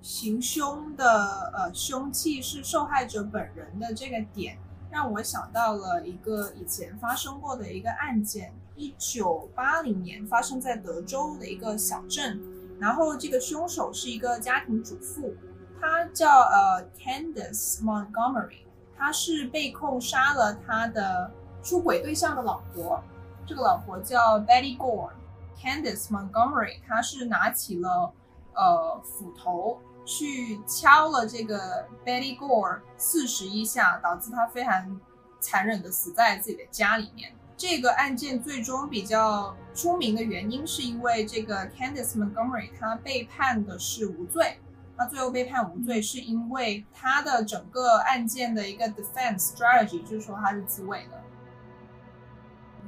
行凶的呃凶器是受害者本人的这个点，让我想到了一个以前发生过的一个案件，一九八零年发生在德州的一个小镇，然后这个凶手是一个家庭主妇，她叫呃 Candice Montgomery，她是被控杀了他的出轨对象的老婆，这个老婆叫 Betty Gore，Candice Montgomery，他是拿起了呃斧头。去敲了这个 Betty Gore 四十一下，导致他非常残忍的死在自己的家里面。这个案件最终比较出名的原因，是因为这个 Candice Montgomery 他被判的是无罪。他最后被判无罪，是因为他的整个案件的一个 defense strategy，就是说他是自卫的。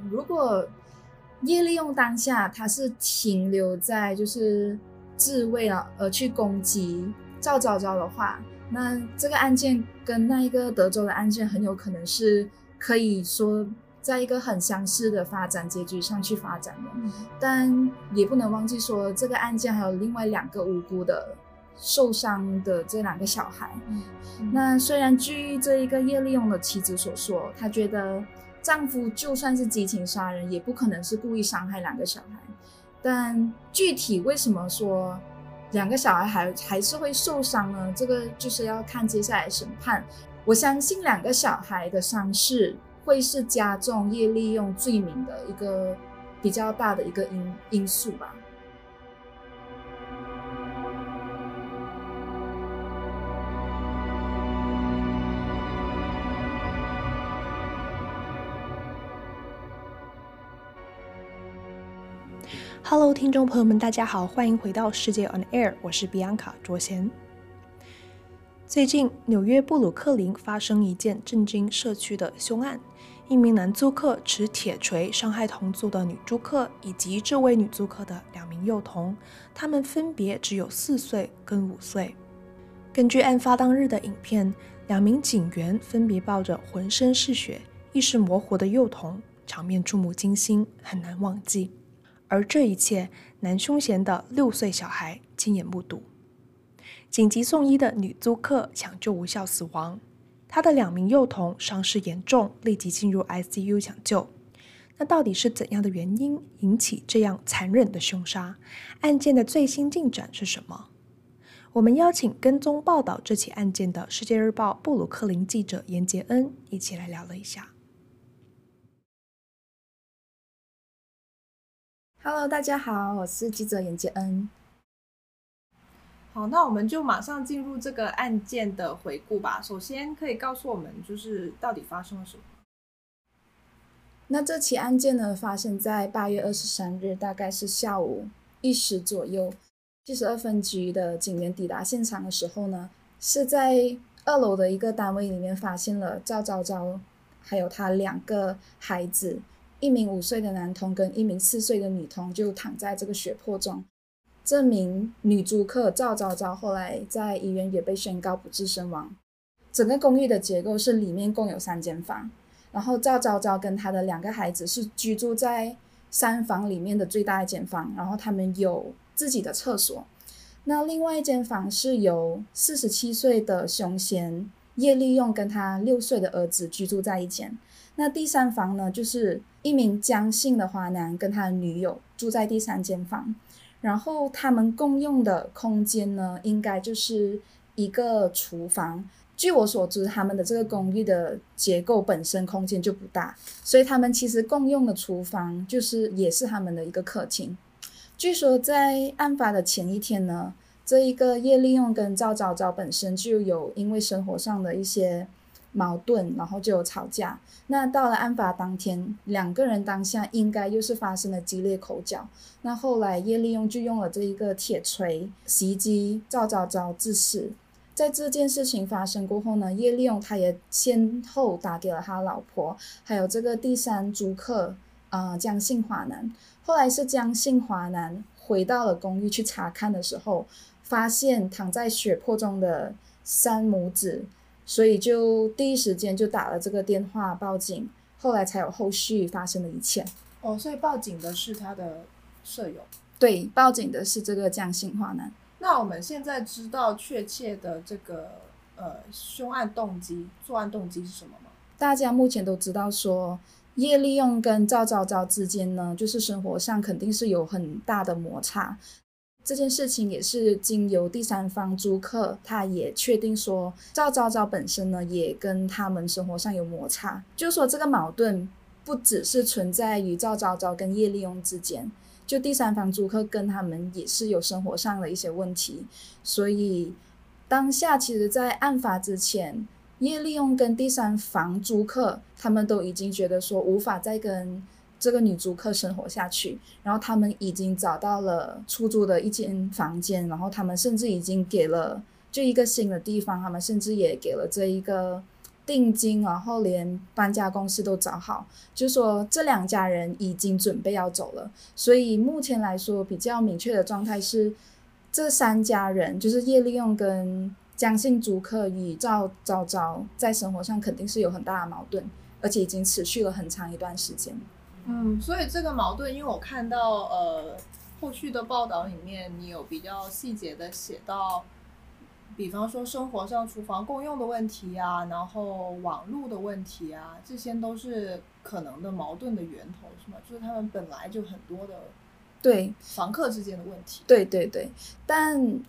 如果叶利用当下他是停留在就是。自卫了而去攻击赵昭昭的话，那这个案件跟那一个德州的案件很有可能是可以说在一个很相似的发展结局上去发展的。嗯、但也不能忘记说，这个案件还有另外两个无辜的受伤的这两个小孩。那虽然据这一个叶利用的妻子所说，她觉得丈夫就算是激情杀人，也不可能是故意伤害两个小孩。但具体为什么说两个小孩还还是会受伤呢？这个就是要看接下来审判。我相信两个小孩的伤势会是加重叶利用罪名的一个比较大的一个因因素吧。Hello，听众朋友们，大家好，欢迎回到世界 On Air，我是比安卡卓贤。最近，纽约布鲁克林发生一件震惊社区的凶案，一名男租客持铁锤伤害同租的女租客以及这位女租客的两名幼童，他们分别只有四岁跟五岁。根据案发当日的影片，两名警员分别抱着浑身是血、意识模糊的幼童，场面触目惊心，很难忘记。而这一切，男凶嫌的六岁小孩亲眼目睹。紧急送医的女租客抢救无效死亡，她的两名幼童伤势严重，立即进入 ICU 抢救。那到底是怎样的原因引起这样残忍的凶杀？案件的最新进展是什么？我们邀请跟踪报道这起案件的《世界日报》布鲁克林记者严杰恩一起来聊了一下。Hello，大家好，我是记者严杰恩。好，那我们就马上进入这个案件的回顾吧。首先，可以告诉我们，就是到底发生了什么？那这起案件呢，发生在八月二十三日，大概是下午一时左右。七十二分局的警员抵达现场的时候呢，是在二楼的一个单位里面发现了赵昭昭，还有他两个孩子。一名五岁的男童跟一名四岁的女童就躺在这个血泊中。这名女租客赵昭昭后来在医院也被宣告不治身亡。整个公寓的结构是里面共有三间房，然后赵昭昭跟她的两个孩子是居住在三房里面的最大一间房，然后他们有自己的厕所。那另外一间房是由四十七岁的熊贤叶利用跟他六岁的儿子居住在一间。那第三房呢，就是一名江姓的华男跟他的女友住在第三间房，然后他们共用的空间呢，应该就是一个厨房。据我所知，他们的这个公寓的结构本身空间就不大，所以他们其实共用的厨房就是也是他们的一个客厅。据说在案发的前一天呢，这一个叶利用跟赵昭昭本身就有因为生活上的一些。矛盾，然后就有吵架。那到了案发当天，两个人当下应该又是发生了激烈口角。那后来叶利用就用了这一个铁锤袭击赵昭昭致死。在这件事情发生过后呢，叶利用他也先后打给了他老婆，还有这个第三租客，呃，江姓华男。后来是江姓华男回到了公寓去查看的时候，发现躺在血泊中的三母子。所以就第一时间就打了这个电话报警，后来才有后续发生的一切。哦，所以报警的是他的舍友？对，报警的是这个江姓华男。那我们现在知道确切的这个呃凶案动机、作案动机是什么吗？大家目前都知道说，叶利用跟赵昭昭之间呢，就是生活上肯定是有很大的摩擦。这件事情也是经由第三方租客，他也确定说赵昭昭本身呢，也跟他们生活上有摩擦，就说这个矛盾不只是存在于赵昭昭跟叶利用之间，就第三方租客跟他们也是有生活上的一些问题，所以当下其实，在案发之前，叶利用跟第三房租客他们都已经觉得说无法再跟。这个女租客生活下去，然后他们已经找到了出租的一间房间，然后他们甚至已经给了就一个新的地方，他们甚至也给了这一个定金，然后连搬家公司都找好，就说这两家人已经准备要走了。所以目前来说比较明确的状态是，这三家人就是叶利用跟江姓租客与赵昭昭在生活上肯定是有很大的矛盾，而且已经持续了很长一段时间。嗯，所以这个矛盾，因为我看到呃后续的报道里面，你有比较细节的写到，比方说生活上厨房共用的问题啊，然后网络的问题啊，这些都是可能的矛盾的源头，是吗？就是他们本来就很多的对房客之间的问题。对对对，但嗯、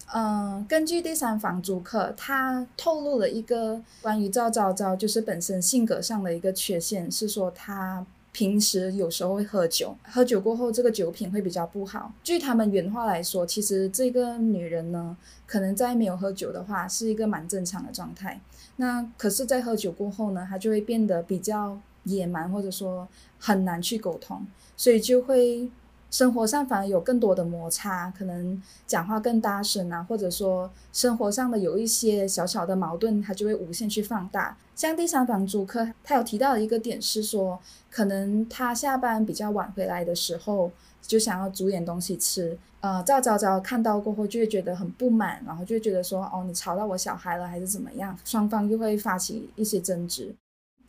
呃，根据第三房租客他透露了一个关于赵昭昭就是本身性格上的一个缺陷，是说他。平时有时候会喝酒，喝酒过后这个酒品会比较不好。据他们原话来说，其实这个女人呢，可能在没有喝酒的话是一个蛮正常的状态。那可是，在喝酒过后呢，她就会变得比较野蛮，或者说很难去沟通，所以就会。生活上反而有更多的摩擦，可能讲话更大声啊，或者说生活上的有一些小小的矛盾，他就会无限去放大。像第三房租客，他有提到的一个点是说，可能他下班比较晚回来的时候，就想要煮点东西吃。呃，赵昭昭看到过后就会觉得很不满，然后就会觉得说，哦，你吵到我小孩了，还是怎么样？双方就会发起一些争执。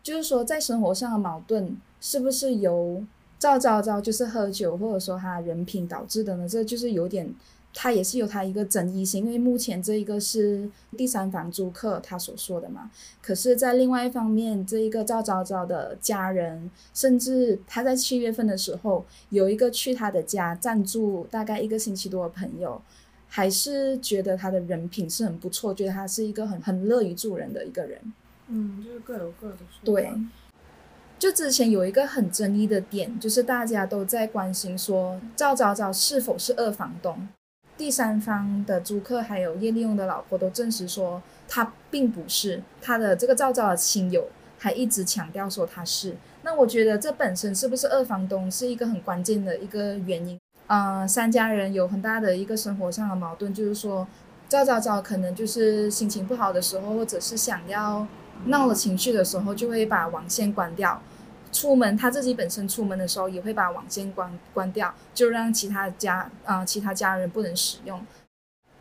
就是说，在生活上的矛盾是不是由赵昭昭就是喝酒，或者说他人品导致的呢？这就是有点，他也是有他一个争议性，因为目前这一个是第三房租客他所说的嘛。可是，在另外一方面，这一个赵昭昭的家人，甚至他在七月份的时候有一个去他的家暂住大概一个星期多的朋友，还是觉得他的人品是很不错，觉得他是一个很很乐于助人的一个人。嗯，就是各有各的说。对。就之前有一个很争议的点，就是大家都在关心说赵昭昭是否是二房东，第三方的租客还有叶利用的老婆都证实说他并不是，他的这个赵昭的亲友还一直强调说他是。那我觉得这本身是不是二房东是一个很关键的一个原因。呃，三家人有很大的一个生活上的矛盾，就是说赵昭昭可能就是心情不好的时候，或者是想要闹了情绪的时候，就会把网线关掉。出门，他自己本身出门的时候也会把网线关关掉，就让其他家啊、呃、其他家人不能使用。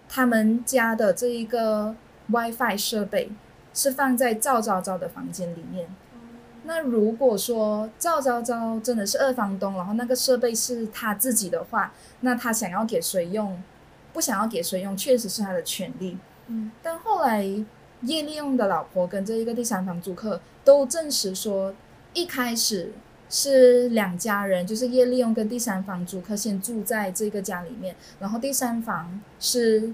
他们家的这一个 WiFi 设备是放在赵昭昭的房间里面。那如果说赵昭昭真的是二房东，然后那个设备是他自己的话，那他想要给谁用，不想要给谁用，确实是他的权利。嗯，但后来叶利用的老婆跟这一个第三方租客都证实说。一开始是两家人，就是叶利用跟第三房租客先住在这个家里面，然后第三房是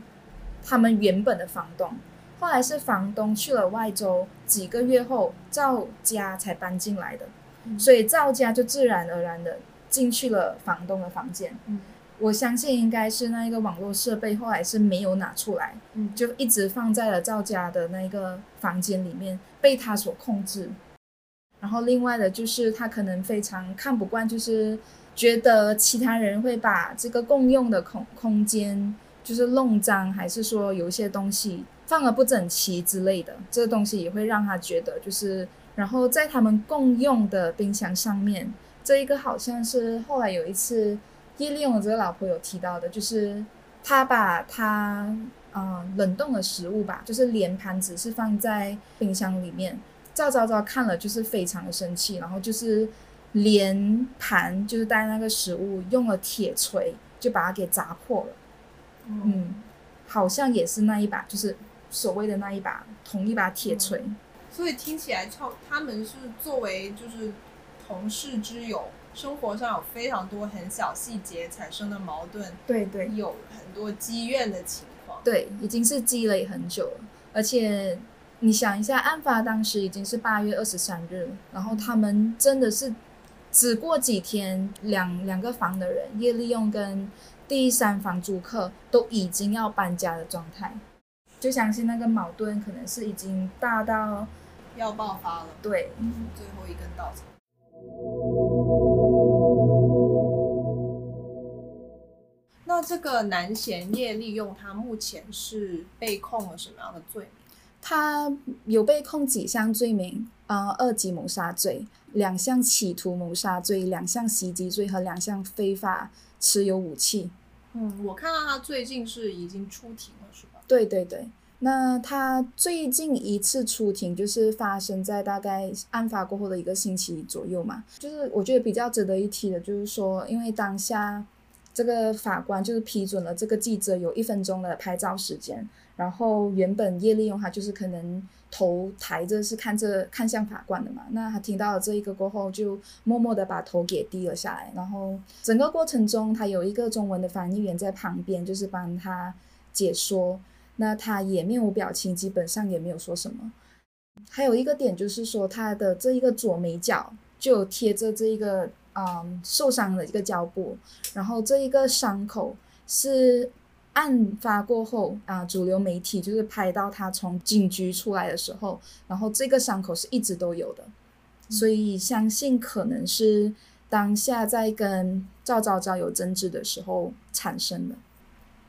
他们原本的房东，后来是房东去了外州，几个月后赵家才搬进来的，嗯、所以赵家就自然而然的进去了房东的房间。嗯、我相信应该是那一个网络设备后来是没有拿出来，嗯、就一直放在了赵家的那个房间里面，被他所控制。然后另外的就是他可能非常看不惯，就是觉得其他人会把这个共用的空空间就是弄脏，还是说有一些东西放了不整齐之类的，这个东西也会让他觉得就是。然后在他们共用的冰箱上面，这一个好像是后来有一次叶利用的这个老婆有提到的，就是他把他嗯、冷冻的食物吧，就是连盘子是放在冰箱里面。赵昭昭看了就是非常的生气，然后就是连盘就是带那个食物用了铁锤就把它给砸破了。嗯，好像也是那一把，就是所谓的那一把同一把铁锤。嗯所以听起来，超他们是作为就是同事之友，生活上有非常多很小细节产生的矛盾，对对，有很多积怨的情况，对，已经是积累很久了。而且你想一下，案发当时已经是八月二十三日，然后他们真的是只过几天，两两个房的人叶利用跟第三房租客都已经要搬家的状态，就相信那个矛盾可能是已经大到。要爆发了，对，最后一根稻草。那这个南贤叶利用他目前是被控了什么样的罪名？他有被控几项罪名？呃，二级谋杀罪、两项企图谋杀罪、两项袭击罪和两项非法持有武器。嗯，我看到他最近是已经出庭了，是吧？对对对。那他最近一次出庭就是发生在大概案发过后的一个星期左右嘛，就是我觉得比较值得一提的，就是说，因为当下这个法官就是批准了这个记者有一分钟的拍照时间，然后原本叶利用他就是可能头抬着是看着看向法官的嘛，那他听到了这一个过后就默默的把头给低了下来，然后整个过程中他有一个中文的翻译员在旁边就是帮他解说。那他也面无表情，基本上也没有说什么。还有一个点就是说，他的这一个左眉角就贴着这一个嗯受伤的一个胶布，然后这一个伤口是案发过后啊，主流媒体就是拍到他从警局出来的时候，然后这个伤口是一直都有的，所以相信可能是当下在跟赵昭昭有争执的时候产生的。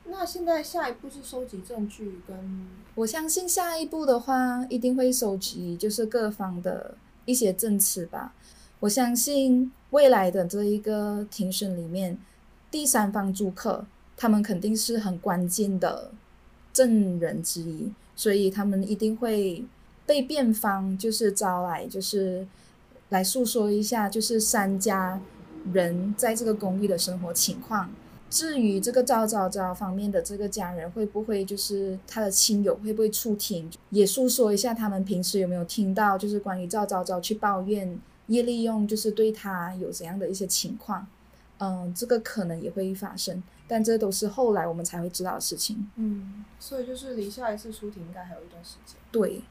那现在下一步是收集证据，跟我相信下一步的话一定会收集，就是各方的一些证词吧。我相信未来的这一个庭审里面，第三方租客他们肯定是很关键的证人之一，所以他们一定会被辩方就是招来，就是来诉说一下，就是三家人在这个公寓的生活情况。至于这个赵昭昭方面的这个家人会不会就是他的亲友会不会出庭，也诉说一下他们平时有没有听到就是关于赵昭昭去抱怨叶利用就是对他有怎样的一些情况，嗯，这个可能也会发生，但这都是后来我们才会知道的事情。嗯，所以就是离下一次出庭应该还有一段时间。对，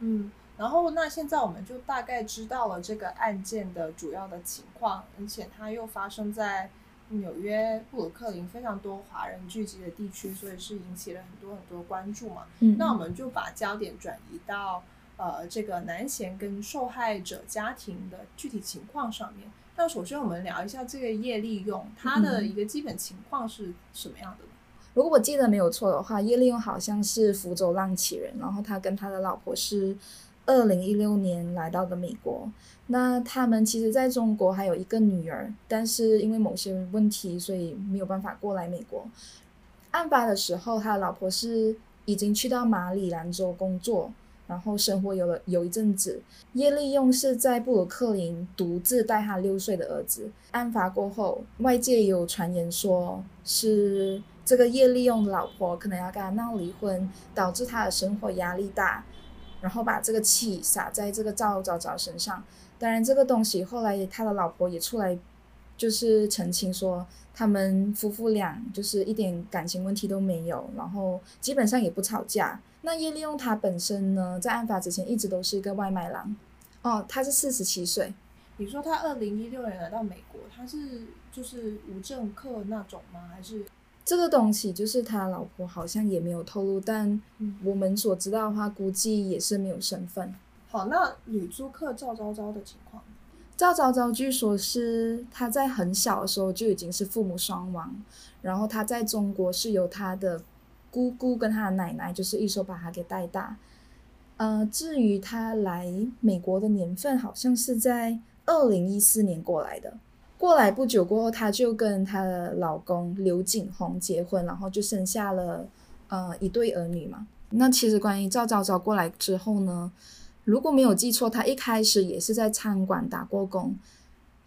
嗯，然后那现在我们就大概知道了这个案件的主要的情况，而且它又发生在。纽约布鲁克林非常多华人聚集的地区，所以是引起了很多很多关注嘛。嗯，那我们就把焦点转移到呃这个男嫌跟受害者家庭的具体情况上面。那首先我们聊一下这个叶利用，他的一个基本情况是什么样的呢？如果我记得没有错的话，叶利用好像是福州浪起人，然后他跟他的老婆是二零一六年来到的美国。那他们其实在中国还有一个女儿，但是因为某些问题，所以没有办法过来美国。案发的时候，他的老婆是已经去到马里兰州工作，然后生活有了有一阵子。叶利用是在布鲁克林独自带他六岁的儿子。案发过后，外界有传言说是这个叶利用的老婆可能要跟他闹离婚，导致他的生活压力大，然后把这个气撒在这个赵早早身上。当然，这个东西后来他的老婆也出来，就是澄清说，他们夫妇俩就是一点感情问题都没有，然后基本上也不吵架。那叶利用他本身呢，在案发之前一直都是一个外卖郎。哦，他是四十七岁。你说他二零一六年来到美国，他是就是无政客那种吗？还是这个东西就是他老婆好像也没有透露，但我们所知道的话，估计也是没有身份。好，那女租客赵昭昭的情况，赵昭昭据说是她在很小的时候就已经是父母双亡，然后她在中国是由她的姑姑跟她的奶奶就是一手把她给带大。呃，至于她来美国的年份，好像是在二零一四年过来的。过来不久过后，她就跟她的老公刘景宏结婚，然后就生下了呃一对儿女嘛。那其实关于赵昭昭过来之后呢，如果没有记错，她一开始也是在餐馆打过工，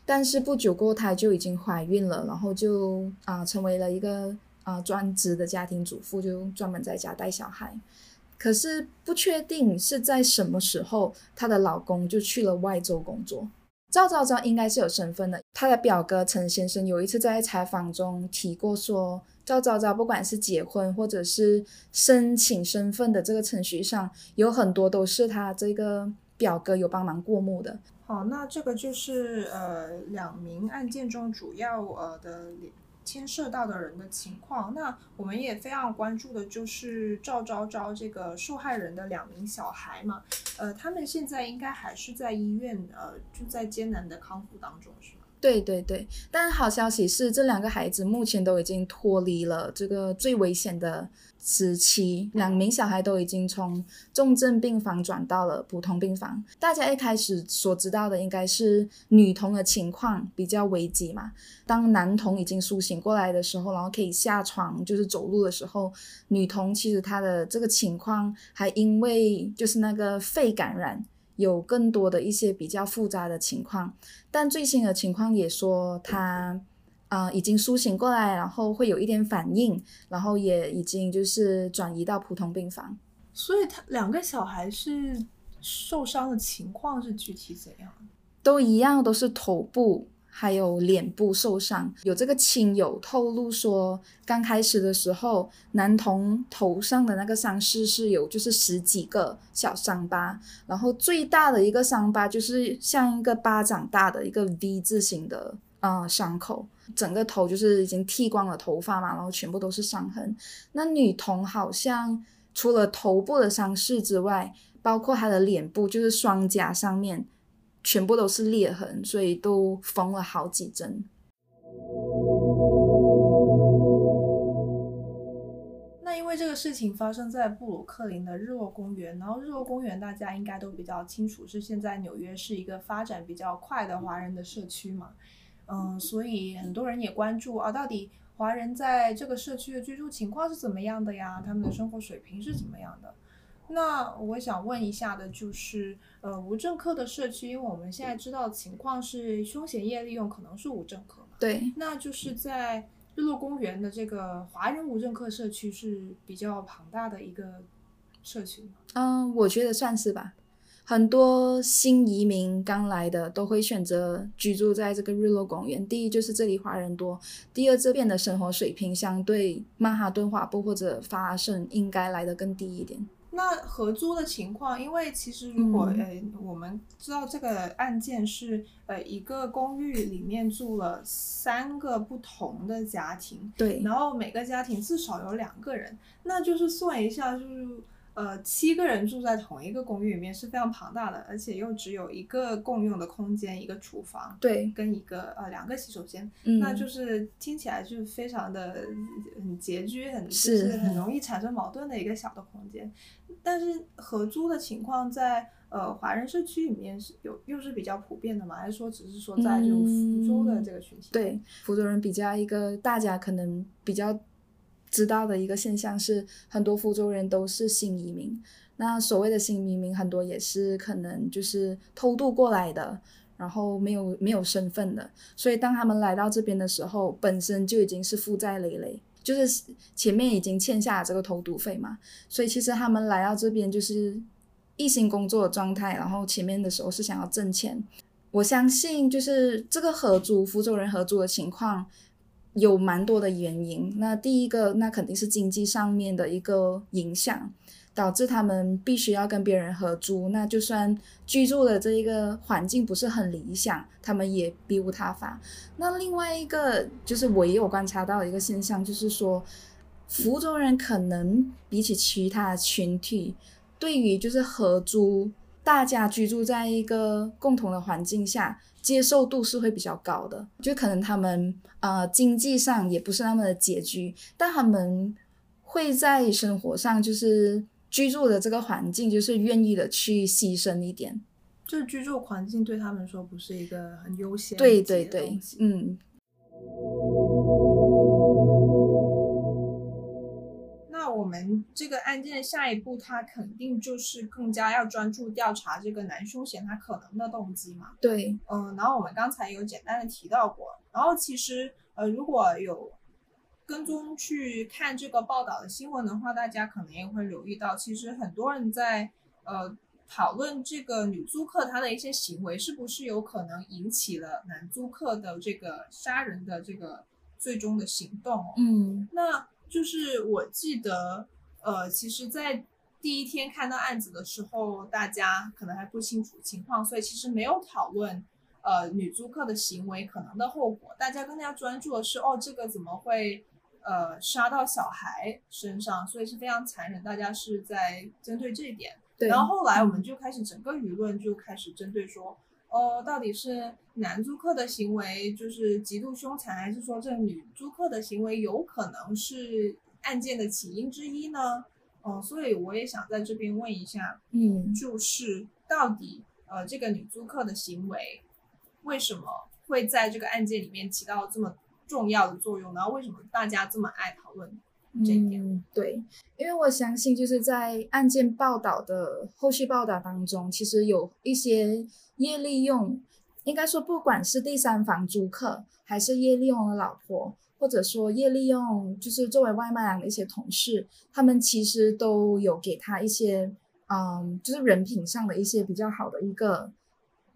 但是不久过后她就已经怀孕了，然后就啊、成为了一个啊、专职的家庭主妇，就专门在家带小孩。可是不确定是在什么时候，她的老公就去了外州工作。赵昭昭应该是有身份的。她的表哥陈先生有一次在采访中提过说，赵昭昭不管是结婚或者是申请身份的这个程序上，有很多都是他这个表哥有帮忙过目的。好，那这个就是呃两名案件中主要呃的。牵涉到的人的情况，那我们也非常关注的就是赵昭昭这个受害人的两名小孩嘛，呃，他们现在应该还是在医院，呃，就在艰难的康复当中，是吗？对对对，但好消息是，这两个孩子目前都已经脱离了这个最危险的时期，两名小孩都已经从重症病房转到了普通病房。大家一开始所知道的应该是女童的情况比较危急嘛。当男童已经苏醒过来的时候，然后可以下床就是走路的时候，女童其实她的这个情况还因为就是那个肺感染。有更多的一些比较复杂的情况，但最新的情况也说他，呃，已经苏醒过来，然后会有一点反应，然后也已经就是转移到普通病房。所以他两个小孩是受伤的情况是具体怎样？都一样，都是头部。还有脸部受伤，有这个亲友透露说，刚开始的时候，男童头上的那个伤势是有就是十几个小伤疤，然后最大的一个伤疤就是像一个巴掌大的一个 V 字形的啊、呃、伤口，整个头就是已经剃光了头发嘛，然后全部都是伤痕。那女童好像除了头部的伤势之外，包括她的脸部，就是双颊上面。全部都是裂痕，所以都缝了好几针。那因为这个事情发生在布鲁克林的日落公园，然后日落公园大家应该都比较清楚，是现在纽约是一个发展比较快的华人的社区嘛。嗯，所以很多人也关注啊，到底华人在这个社区的居住情况是怎么样的呀？他们的生活水平是怎么样的？那我想问一下的就是，呃，无证客的社区，因为我们现在知道情况是凶险业利用可能是无证客嘛？对。那就是在日落公园的这个华人无证客社区是比较庞大的一个社区吗？嗯，我觉得算是吧。很多新移民刚来的都会选择居住在这个日落公园。第一就是这里华人多，第二这边的生活水平相对曼哈顿华埠或者发生应该来的更低一点。那合租的情况，因为其实如果、嗯、呃我们知道这个案件是呃一个公寓里面住了三个不同的家庭，对，然后每个家庭至少有两个人，那就是算一下就是。呃，七个人住在同一个公寓里面是非常庞大的，而且又只有一个共用的空间，一个厨房，对，跟一个呃两个洗手间，嗯，那就是听起来就是非常的很拮据，很就是很容易产生矛盾的一个小的空间。但是合租的情况在呃华人社区里面是有又是比较普遍的嘛？还是说只是说在这种福州的这个群体？嗯，对，福州人比较一个大家可能比较。知道的一个现象是，很多福州人都是新移民。那所谓的新移民，很多也是可能就是偷渡过来的，然后没有没有身份的。所以当他们来到这边的时候，本身就已经是负债累累，就是前面已经欠下了这个偷渡费嘛。所以其实他们来到这边就是一心工作的状态，然后前面的时候是想要挣钱。我相信就是这个合租，福州人合租的情况。有蛮多的原因，那第一个，那肯定是经济上面的一个影响，导致他们必须要跟别人合租。那就算居住的这一个环境不是很理想，他们也别无他法。那另外一个就是我也有观察到一个现象，就是说，福州人可能比起其他群体，对于就是合租，大家居住在一个共同的环境下。接受度是会比较高的，就可能他们呃经济上也不是那么的拮据，但他们会在生活上就是居住的这个环境，就是愿意的去牺牲一点，就是居住环境对他们说不是一个很优先的。对对对，嗯。我们这个案件的下一步，他肯定就是更加要专注调查这个男凶嫌他可能的动机嘛。对，嗯，然后我们刚才有简单的提到过，然后其实呃，如果有跟踪去看这个报道的新闻的话，大家可能也会留意到，其实很多人在呃讨论这个女租客她的一些行为是不是有可能引起了男租客的这个杀人的这个最终的行动。嗯，那就是我记得，呃，其实，在第一天看到案子的时候，大家可能还不清楚情况，所以其实没有讨论。呃，女租客的行为可能的后果，大家更加专注的是，哦，这个怎么会，呃，杀到小孩身上，所以是非常残忍。大家是在针对这一点。对。然后后来我们就开始整个舆论就开始针对说，哦，到底是男租客的行为就是极度凶残，还是说这女租客的行为有可能是案件的起因之一呢？哦，所以我也想在这边问一下，嗯，就是到底呃这个女租客的行为。为什么会在这个案件里面起到这么重要的作用呢？为什么大家这么爱讨论这一点？嗯，对，因为我相信就是在案件报道的后续报道当中，其实有一些叶利用，应该说不管是第三方租客，还是叶利用的老婆，或者说叶利用就是作为外卖员的一些同事，他们其实都有给他一些，嗯，就是人品上的一些比较好的一个。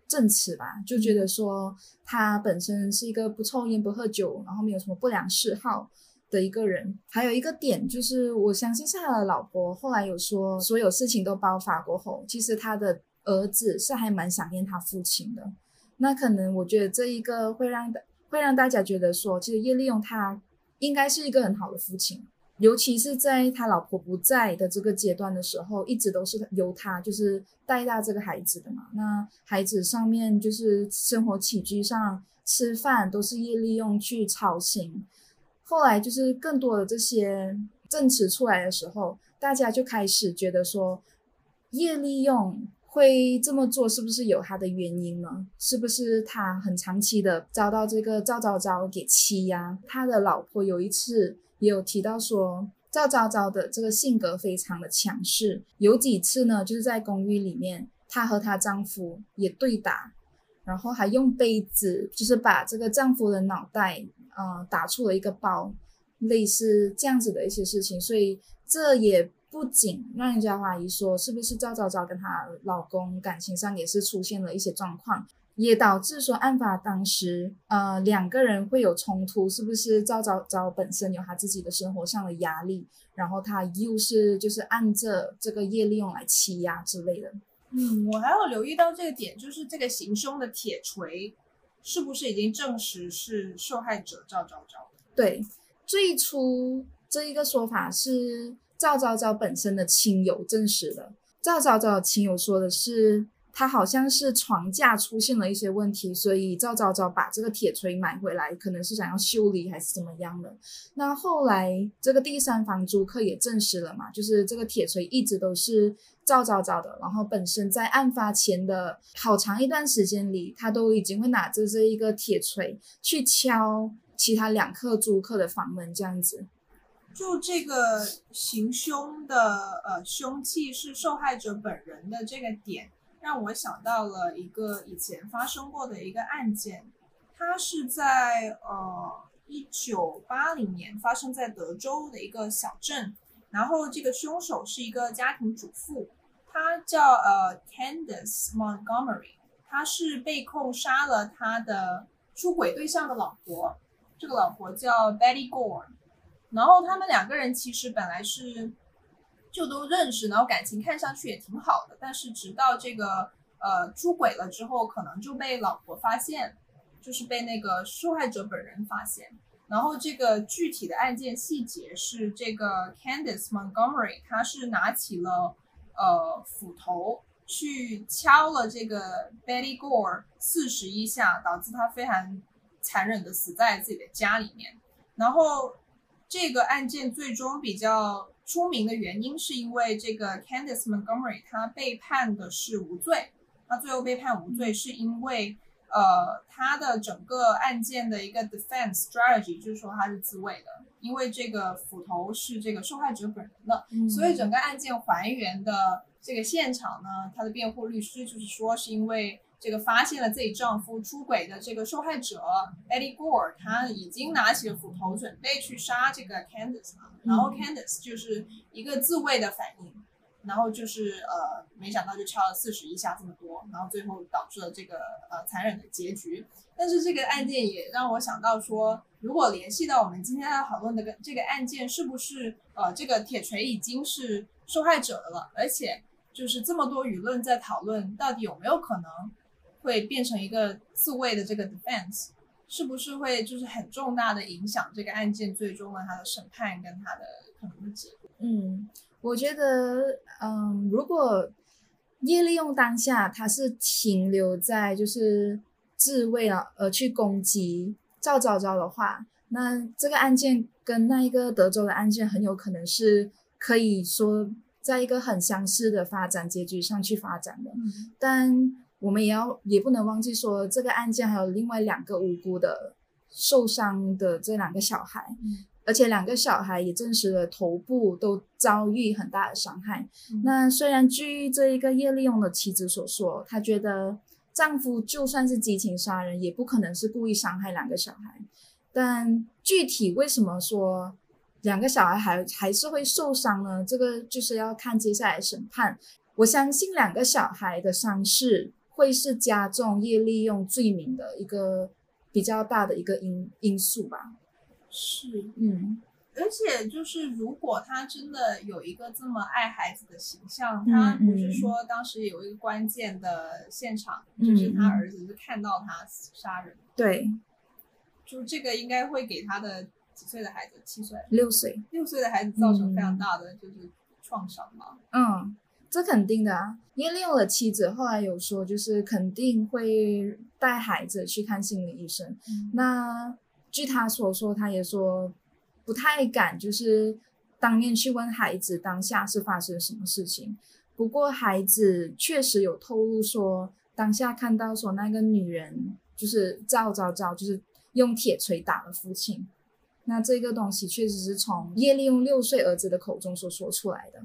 证词吧，就觉得说他本身是一个不抽烟不喝酒，然后没有什么不良嗜好的一个人。还有一个点就是，我相信是他的老婆后来有说，所有事情都爆发过后，其实他的儿子是还蛮想念他父亲的。那可能我觉得这一个会让的会让大家觉得说，其实叶利用他应该是一个很好的父亲。尤其是在他老婆不在的这个阶段的时候，一直都是由他就是带大这个孩子的嘛。那孩子上面就是生活起居上吃饭都是叶利用去操心。后来就是更多的这些证词出来的时候，大家就开始觉得说，叶利用会这么做是不是有他的原因呢？是不是他很长期的遭到这个赵昭昭给欺压？他的老婆有一次。也有提到说，赵昭昭的这个性格非常的强势，有几次呢，就是在公寓里面，她和她丈夫也对打，然后还用杯子，就是把这个丈夫的脑袋，呃，打出了一个包，类似这样子的一些事情，所以这也不仅让人家怀疑说，是不是赵昭昭跟她老公感情上也是出现了一些状况。也导致说案发当时，呃，两个人会有冲突，是不是赵昭昭本身有他自己的生活上的压力，然后他又是就是按着这个业力用来欺压之类的。嗯，我还有留意到这个点，就是这个行凶的铁锤，是不是已经证实是受害者赵昭昭？对，最初这一个说法是赵昭昭本身的亲友证实的，赵昭昭的亲友说的是。他好像是床架出现了一些问题，所以赵昭昭把这个铁锤买回来，可能是想要修理还是怎么样的。那后来这个第三方租客也证实了嘛，就是这个铁锤一直都是赵昭昭的。然后本身在案发前的好长一段时间里，他都已经会拿着这一个铁锤去敲其他两客租客的房门，这样子。就这个行凶的呃凶器是受害者本人的这个点。让我想到了一个以前发生过的一个案件，它是在呃一九八零年发生在德州的一个小镇，然后这个凶手是一个家庭主妇，他叫呃 Candice Montgomery，他是被控杀了他的出轨对象的老婆，这个老婆叫 Betty Gore，然后他们两个人其实本来是。就都认识，然后感情看上去也挺好的，但是直到这个呃出轨了之后，可能就被老婆发现，就是被那个受害者本人发现。然后这个具体的案件细节是，这个 Candice Montgomery，他是拿起了呃斧头去敲了这个 Betty Gore 四十一下，导致她非常残忍的死在自己的家里面。然后这个案件最终比较。出名的原因是因为这个 Candice Montgomery 她被判的是无罪，她最后被判无罪是因为，呃，他的整个案件的一个 defense strategy 就是说他是自卫的，因为这个斧头是这个受害者本人的，嗯、所以整个案件还原的这个现场呢，他的辩护律师就是说是因为这个发现了自己丈夫出轨的这个受害者 Eddie Gore，他已经拿起了斧头准备去杀这个 Candice 了，然后 Candice 就是一个自卫的反应。然后就是呃，没想到就敲了四十一下这么多，然后最后导致了这个呃残忍的结局。但是这个案件也让我想到说，如果联系到我们今天要讨论的这个案件，是不是呃这个铁锤已经是受害者的了？而且就是这么多舆论在讨论，到底有没有可能会变成一个自卫的这个 defense，是不是会就是很重大的影响这个案件最终的它的审判跟它的可能的结果？嗯。我觉得，嗯，如果叶利用当下他是停留在就是自卫了而去攻击赵昭昭的话，那这个案件跟那一个德州的案件很有可能是可以说在一个很相似的发展结局上去发展的。嗯。但我们也要也不能忘记说，这个案件还有另外两个无辜的受伤的这两个小孩。嗯而且两个小孩也证实了头部都遭遇很大的伤害。嗯、那虽然据这一个叶利用的妻子所说，她觉得丈夫就算是激情杀人，也不可能是故意伤害两个小孩。但具体为什么说两个小孩还还是会受伤呢？这个就是要看接下来审判。我相信两个小孩的伤势会是加重叶利用罪名的一个比较大的一个因因素吧。是，嗯，而且就是，如果他真的有一个这么爱孩子的形象，嗯、他不是说当时有一个关键的现场，嗯、就是他儿子是看到他杀人，对，就这个应该会给他的几岁的孩子，七岁、六岁、六岁的孩子造成非常大的就是创伤嘛。嗯，这肯定的啊，因为利用的妻子后来有说，就是肯定会带孩子去看心理医生，嗯、那。据他所说，他也说不太敢，就是当面去问孩子当下是发生什么事情。不过孩子确实有透露说，当下看到说那个女人就是赵昭昭，就是用铁锤打了父亲。那这个东西确实是从叶利用六岁儿子的口中所说出来的。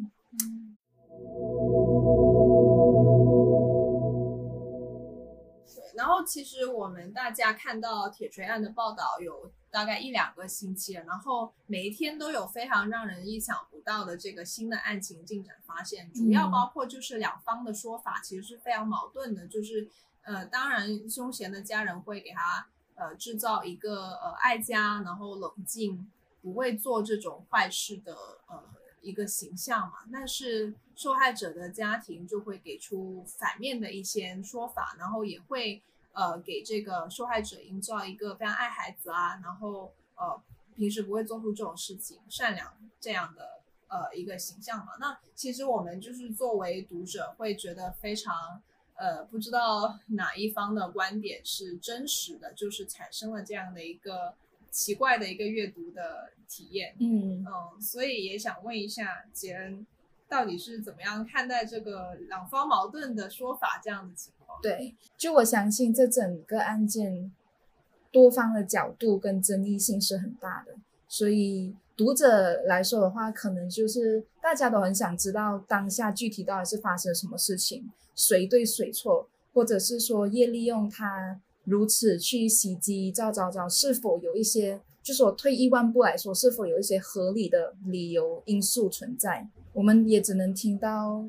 其实我们大家看到铁锤案的报道有大概一两个星期了，然后每一天都有非常让人意想不到的这个新的案情进展发现，主要包括就是两方的说法其实是非常矛盾的，就是呃，当然凶嫌的家人会给他呃制造一个呃爱家，然后冷静，不会做这种坏事的呃。一个形象嘛，但是受害者的家庭就会给出反面的一些说法，然后也会呃给这个受害者营造一个非常爱孩子啊，然后呃平时不会做出这种事情、善良这样的呃一个形象嘛。那其实我们就是作为读者会觉得非常呃不知道哪一方的观点是真实的，就是产生了这样的一个。奇怪的一个阅读的体验，嗯嗯，所以也想问一下杰恩，到底是怎么样看待这个两方矛盾的说法这样的情况？对，就我相信这整个案件多方的角度跟争议性是很大的，所以读者来说的话，可能就是大家都很想知道当下具体到底是发生什么事情，谁对谁错，或者是说叶利用他。如此去袭击赵昭昭，是否有一些，就是我退一万步来说，是否有一些合理的理由因素存在？我们也只能听到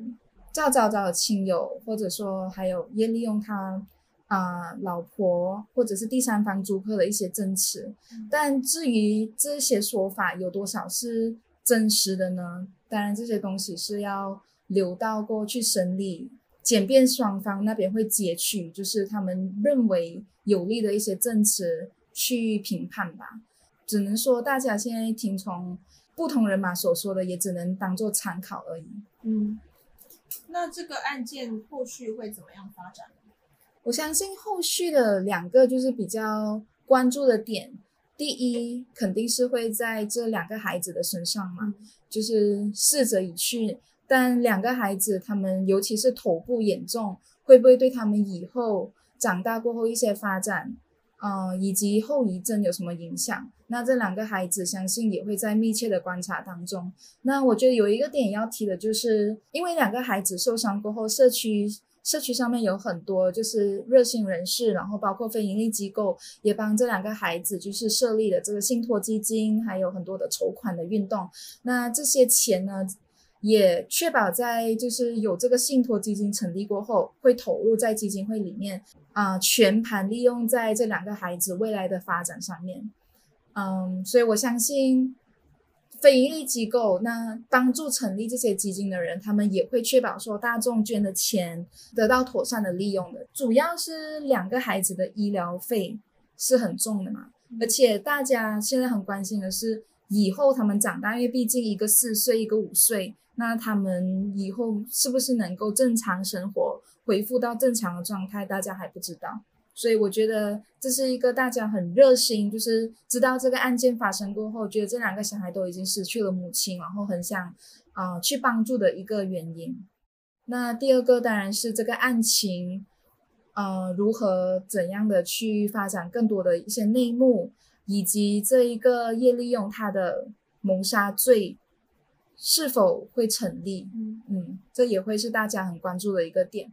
赵昭昭的亲友，或者说还有叶利用他啊、呃、老婆，或者是第三方租客的一些证词。但至于这些说法有多少是真实的呢？当然，这些东西是要留到过去审理。检辩双方那边会截取，就是他们认为有利的一些证词去评判吧。只能说大家现在听从不同人马所说的，也只能当做参考而已。嗯，那这个案件后续会怎么样发展？我相信后续的两个就是比较关注的点，第一肯定是会在这两个孩子的身上嘛，就是逝者已去。但两个孩子，他们尤其是头部严重，会不会对他们以后长大过后一些发展，呃，以及后遗症有什么影响？那这两个孩子相信也会在密切的观察当中。那我觉得有一个点要提的就是，因为两个孩子受伤过后，社区社区上面有很多就是热心人士，然后包括非盈利机构也帮这两个孩子就是设立了这个信托基金，还有很多的筹款的运动。那这些钱呢，也确保在就是有这个信托基金成立过后，会投入在基金会里面啊、全盘利用在这两个孩子未来的发展上面。嗯，所以我相信。非盈利机构那帮助成立这些基金的人，他们也会确保说大众捐的钱得到妥善的利用的。主要是两个孩子的医疗费是很重的嘛，而且大家现在很关心的是以后他们长大，因为毕竟一个四岁，一个五岁，那他们以后是不是能够正常生活，恢复到正常的状态，大家还不知道。所以我觉得这是一个大家很热心，就是知道这个案件发生过后，觉得这两个小孩都已经失去了母亲，然后很想啊、呃、去帮助的一个原因。那第二个当然是这个案情，呃，如何怎样的去发展更多的一些内幕，以及这一个叶利用他的谋杀罪是否会成立？嗯嗯，这也会是大家很关注的一个点。